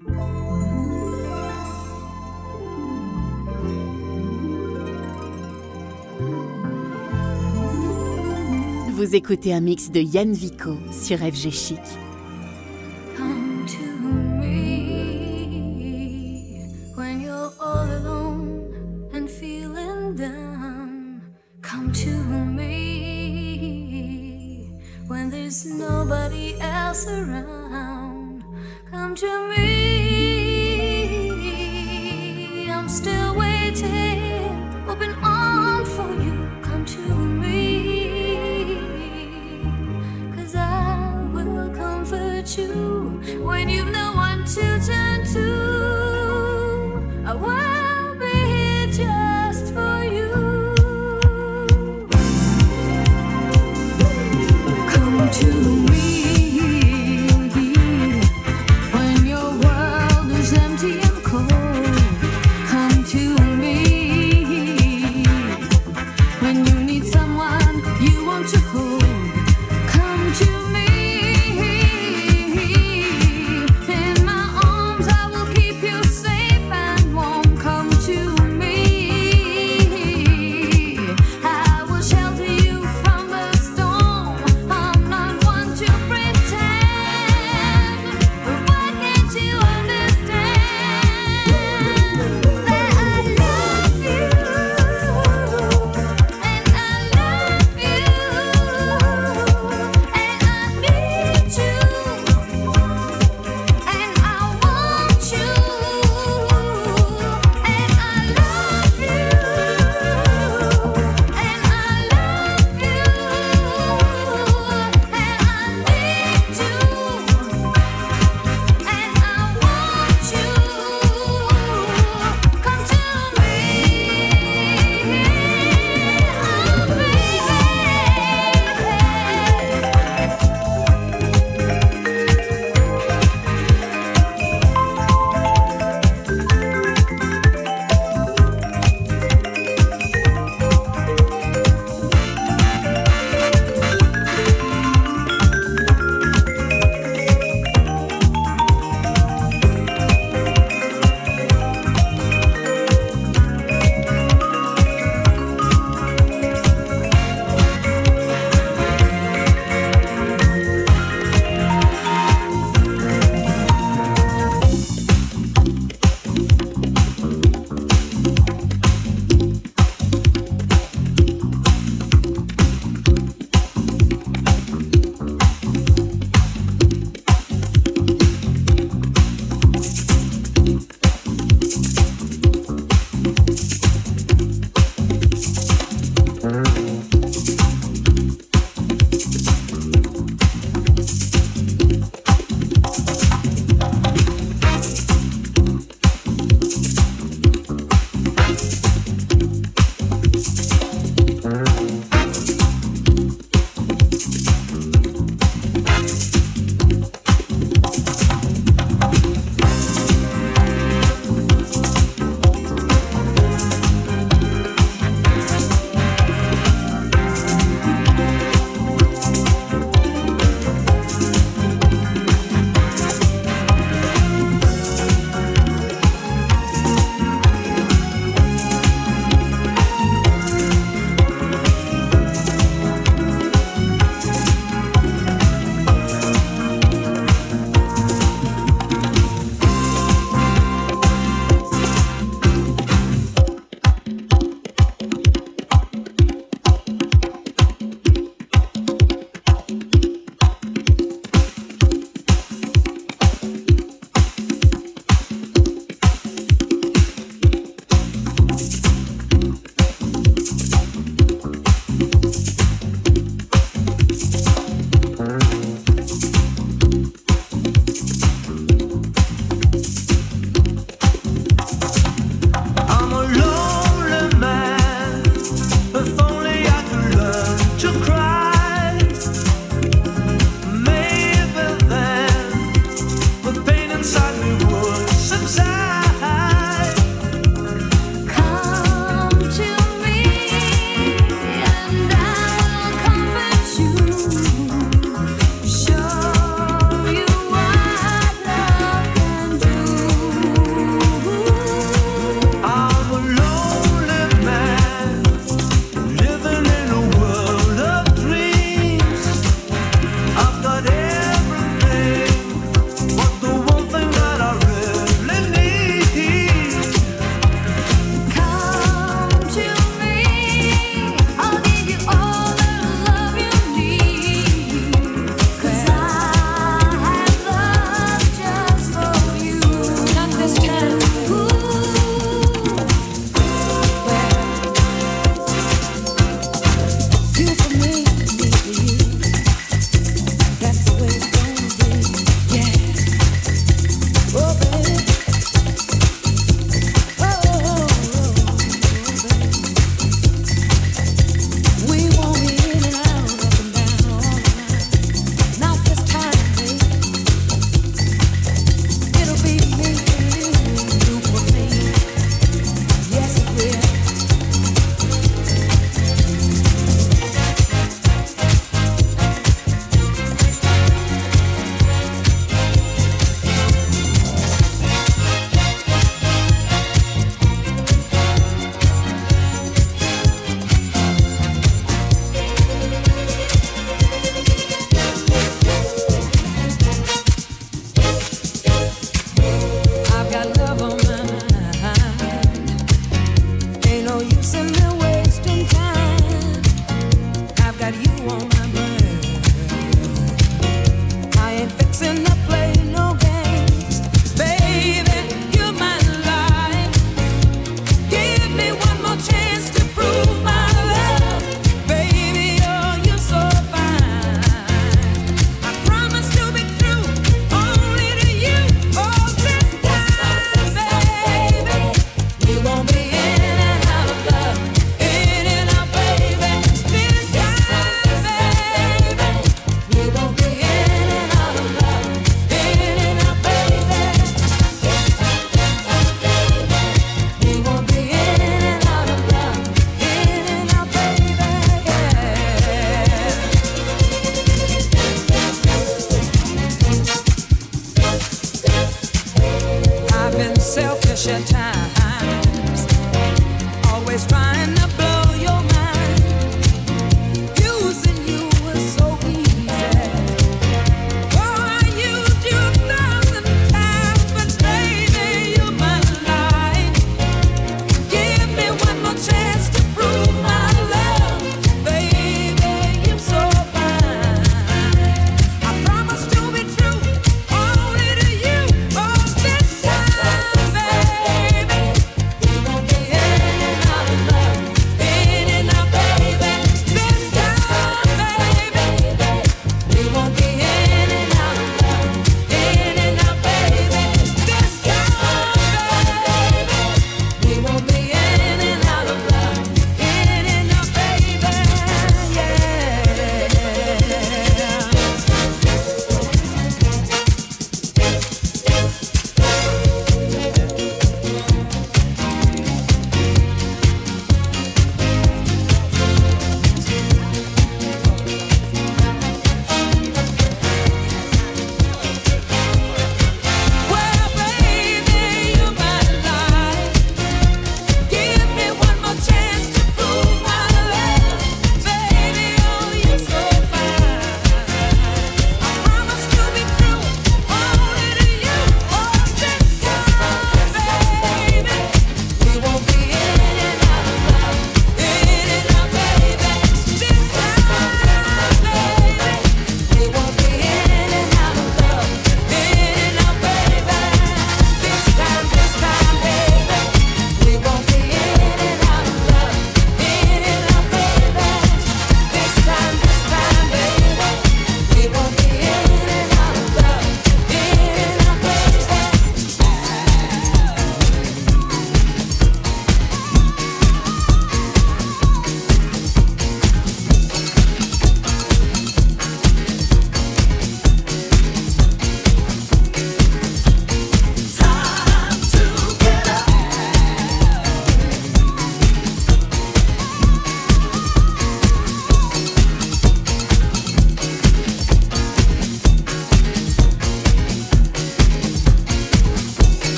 Vous écoutez un mix de Yann Vico sur FG Chic. there's nobody else around. Come to me.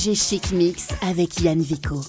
FG Chic Mix avec Yann Vico.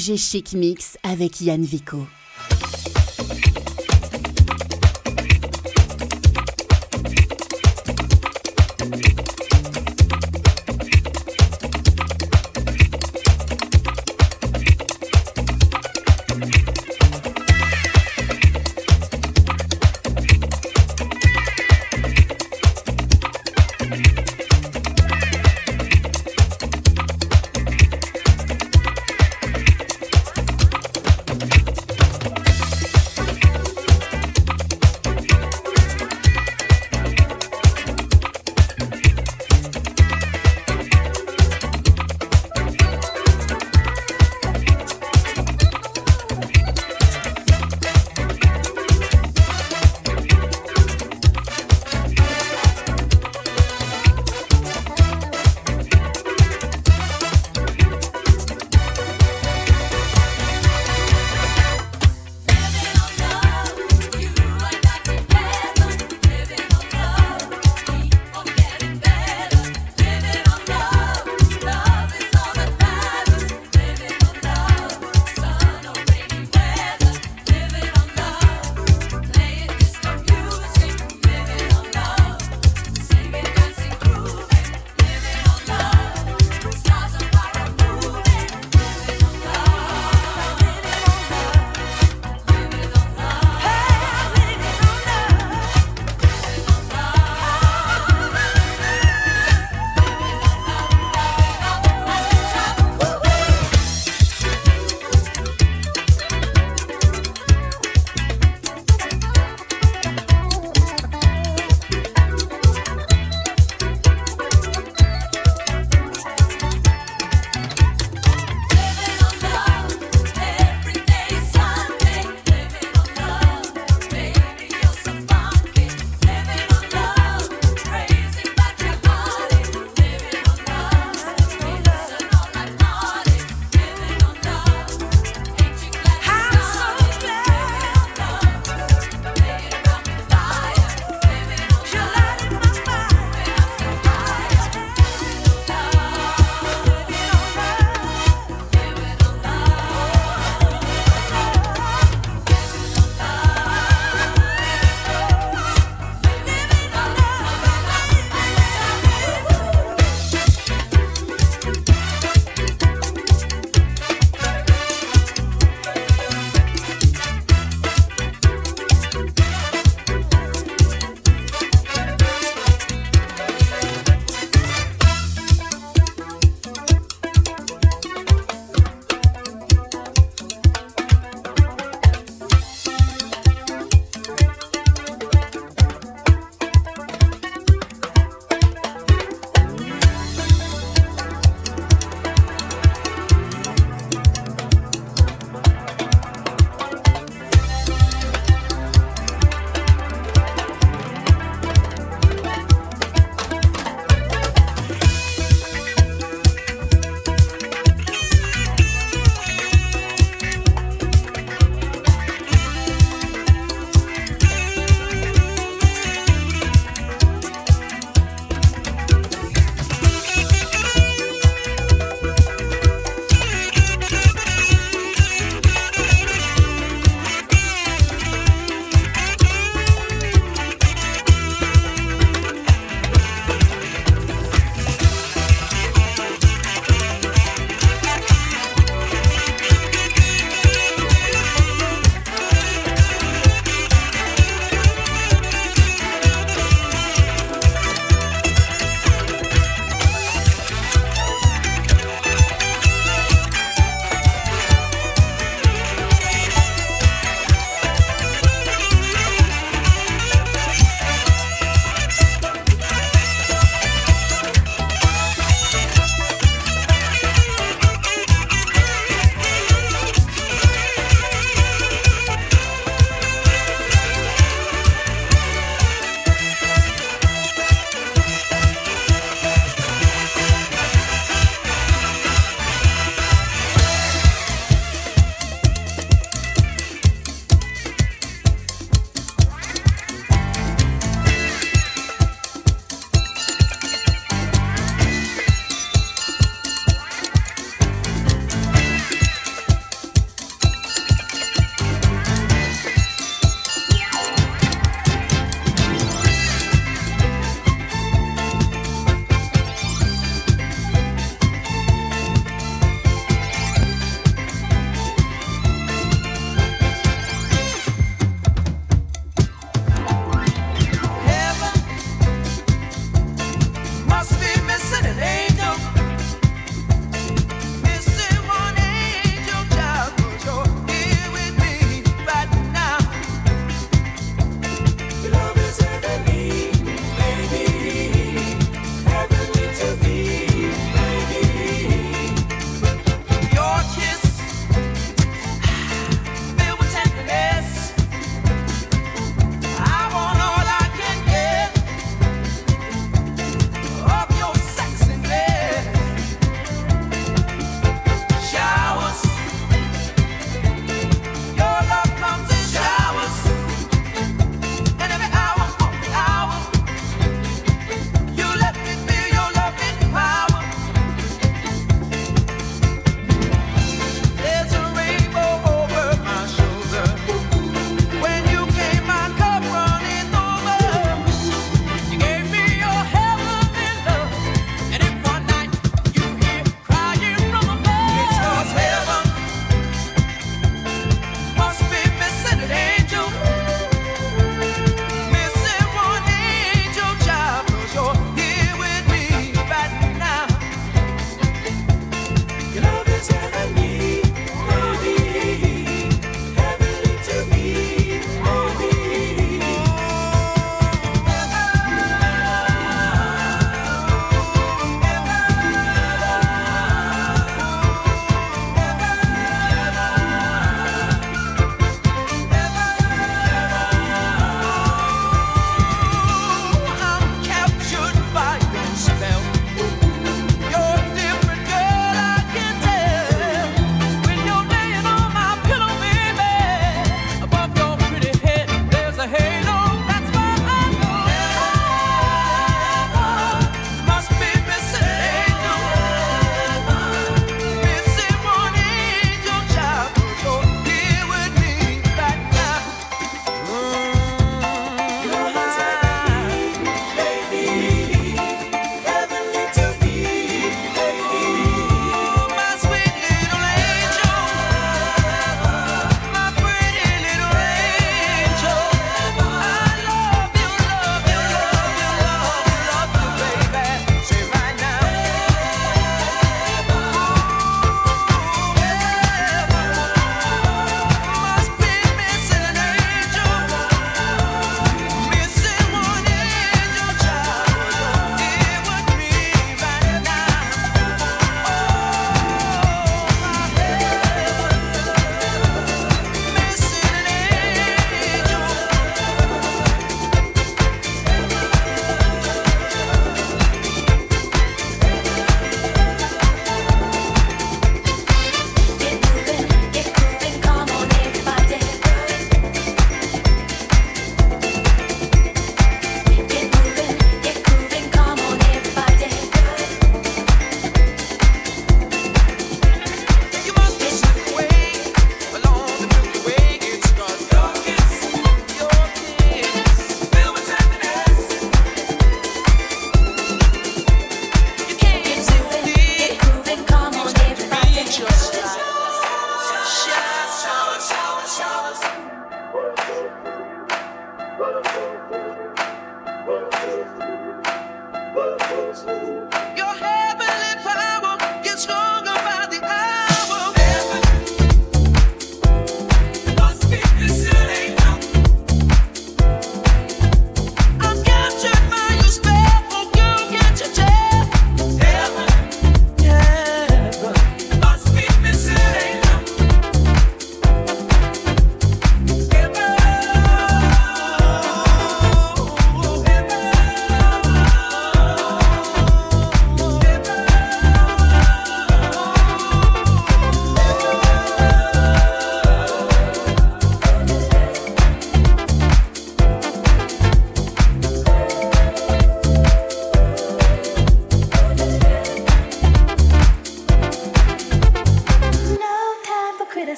FG Chic Mix avec Yann Vico.